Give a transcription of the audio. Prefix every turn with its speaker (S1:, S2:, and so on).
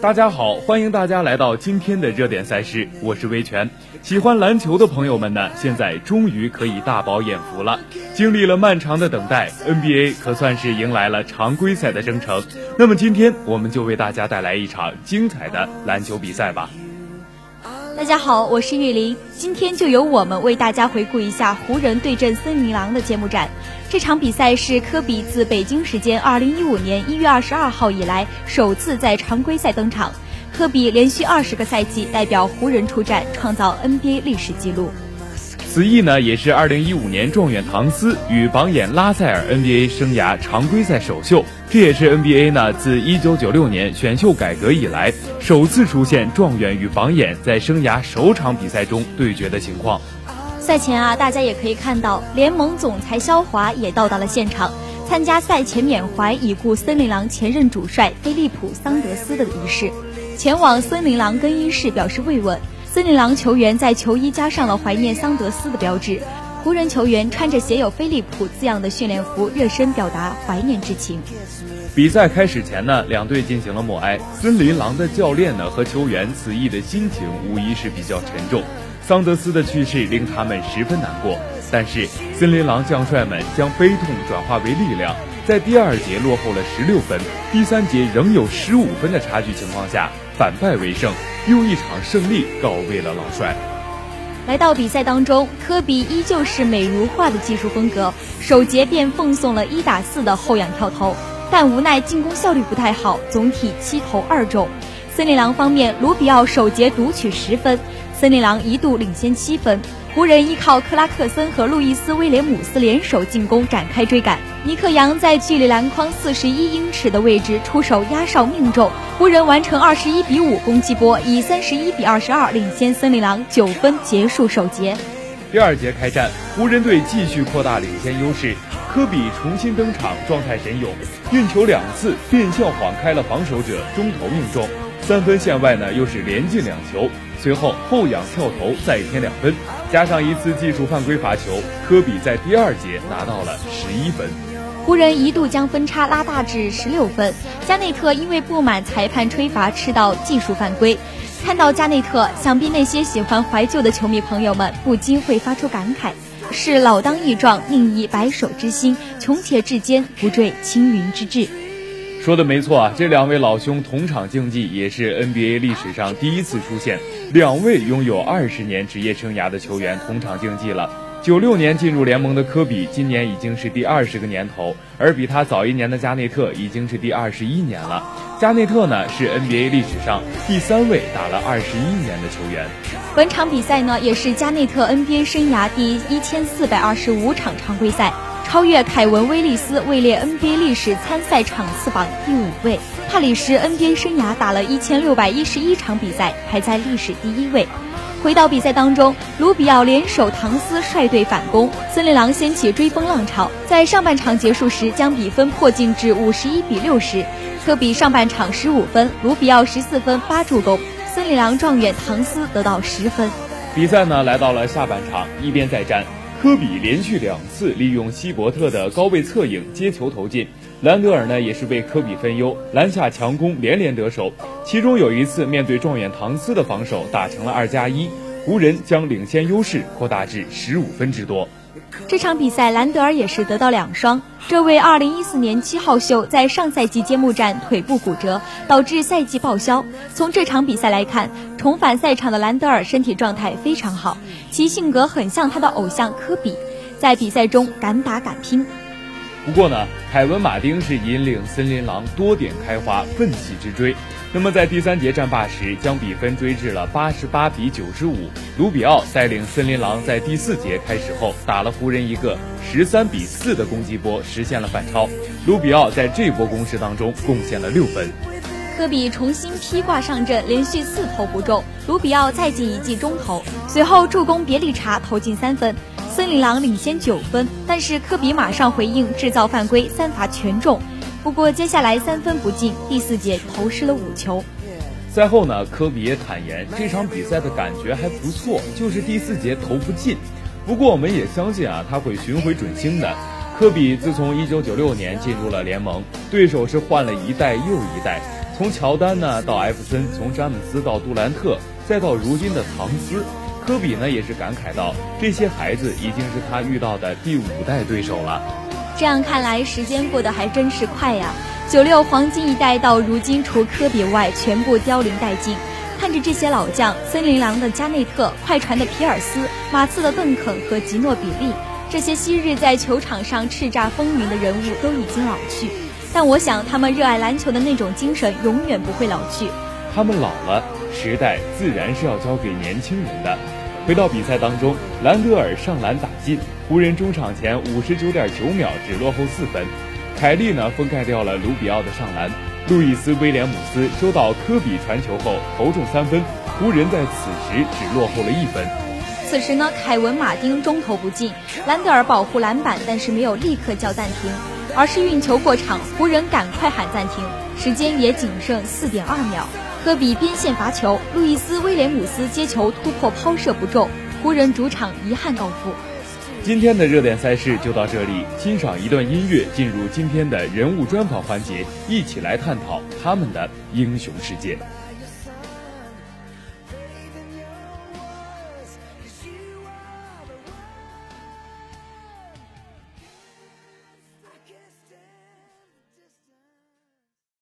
S1: 大家好，欢迎大家来到今天的热点赛事，我是威权。喜欢篮球的朋友们呢，现在终于可以大饱眼福了。经历了漫长的等待，NBA 可算是迎来了常规赛的征程。那么今天我们就为大家带来一场精彩的篮球比赛吧。
S2: 大家好，我是玉林，今天就由我们为大家回顾一下湖人对阵森林狼的揭幕战。这场比赛是科比自北京时间二零一五年一月二十二号以来首次在常规赛登场。科比连续二十个赛季代表湖人出战，创造 NBA 历史纪录。
S1: 此役呢，也是二零一五年状元唐斯与榜眼拉塞尔 NBA 生涯常规赛首秀，这也是 NBA 呢自一九九六年选秀改革以来首次出现状元与榜眼在生涯首场比赛中对决的情况。
S2: 赛前啊，大家也可以看到，联盟总裁肖华也到达了现场，参加赛前缅怀已故森林狼前任主帅菲利普·桑德斯的仪式，前往森林狼更衣室表示慰问。森林狼球员在球衣加上了怀念桑德斯的标志，湖人球员穿着写有菲利普字样的训练服，热身表达怀念之情。
S1: 比赛开始前呢，两队进行了默哀。森林狼的教练呢和球员此役的心情无疑是比较沉重。桑德斯的去世令他们十分难过，但是森林狼将帅们将悲痛转化为力量，在第二节落后了十六分，第三节仍有十五分的差距情况下反败为胜，用一场胜利告慰了老帅。
S2: 来到比赛当中，科比依旧是美如画的技术风格，首节便奉送了一打四的后仰跳投，但无奈进攻效率不太好，总体七投二中。森林狼方面，卢比奥首节独取十分。森林狼一度领先七分，湖人依靠克拉克森和路易斯威廉姆斯联手进攻展开追赶。尼克杨在距离篮筐四十一英尺的位置出手压哨命中，湖人完成二十一比五攻击波，以三十一比二十二领先森林狼九分结束首节。
S1: 第二节开战，湖人队继续扩大领先优势，科比重新登场，状态神勇，运球两次变向晃开了防守者，中投命中，三分线外呢又是连进两球。随后后仰跳投再添两分，加上一次技术犯规罚球，科比在第二节拿到了十一分。
S2: 湖人一度将分差拉大至十六分。加内特因为不满裁判吹罚吃到技术犯规，看到加内特，想必那些喜欢怀旧的球迷朋友们不禁会发出感慨：是老当益壮，宁以白首之心，穷且至坚，不坠青云之志。
S1: 说的没错啊，这两位老兄同场竞技也是 NBA 历史上第一次出现，两位拥有二十年职业生涯的球员同场竞技了。九六年进入联盟的科比，今年已经是第二十个年头，而比他早一年的加内特已经是第二十一年了。加内特呢是 NBA 历史上第三位打了二十一年的球员。
S2: 本场比赛呢也是加内特 NBA 生涯第一千四百二十五场常规赛。超越凯文·威利斯，位列 NBA 历史参赛场次榜第五位。帕里什 NBA 生涯打了一千六百一十一场比赛，排在历史第一位。回到比赛当中，卢比奥联手唐斯率队反攻，森林狼掀起追风浪潮，在上半场结束时将比分迫近至五十一比六十。科比上半场十五分，卢比奥十四分八助攻，森林狼状元唐斯得到十分。
S1: 比赛呢来到了下半场，一边再战。科比连续两次利用希伯特的高位侧影接球投进，兰德尔呢也是为科比分忧，篮下强攻连连得手，其中有一次面对状元唐斯的防守打成了二加一，湖人将领先优势扩大至十五分之多。
S2: 这场比赛，兰德尔也是得到两双。这位2014年七号秀在上赛季揭幕战腿部骨折，导致赛季报销。从这场比赛来看，重返赛场的兰德尔身体状态非常好，其性格很像他的偶像科比，在比赛中敢打敢拼。
S1: 不过呢，凯文·马丁是引领森林狼多点开花，奋起直追。那么在第三节战罢时，将比分追至了八十八比九十五。卢比奥带领森林狼在第四节开始后打了湖人一个十三比四的攻击波，实现了反超。卢比奥在这波攻势当中贡献了六分。
S2: 科比重新披挂上阵，连续四投不中。卢比奥再进一记中投，随后助攻别利查投进三分。森林狼领先九分，但是科比马上回应，制造犯规，三罚全中。不过接下来三分不进，第四节投失了五球。
S1: 赛后呢，科比也坦言这场比赛的感觉还不错，就是第四节投不进。不过我们也相信啊，他会寻回准星的。科比自从一九九六年进入了联盟，对手是换了一代又一代，从乔丹呢到艾弗森，从詹姆斯到杜兰特，再到如今的唐斯，科比呢也是感慨到，这些孩子已经是他遇到的第五代对手了。
S2: 这样看来，时间过得还真是快呀！九六黄金一代到如今，除科比外，全部凋零殆尽。看着这些老将，森林狼的加内特、快船的皮尔斯、马刺的邓肯和吉诺比利，这些昔日在球场上叱咤风云的人物都已经老去。但我想，他们热爱篮球的那种精神永远不会老去。
S1: 他们老了，时代自然是要交给年轻人的。回到比赛当中，兰德尔上篮打进，湖人中场前五十九点九秒只落后四分。凯利呢封盖掉了卢比奥的上篮。路易斯·威廉姆斯收到科比传球后投中三分，湖人在此时只落后了一分。
S2: 此时呢，凯文·马丁中投不进，兰德尔保护篮板，但是没有立刻叫暂停，而是运球过场，湖人赶快喊暂停，时间也仅剩四点二秒。科比边线罚球，路易斯·威廉姆斯接球突破抛射不中，湖人主场遗憾告负。
S1: 今天的热点赛事就到这里，欣赏一段音乐，进入今天的人物专访环节，一起来探讨他们的英雄世界。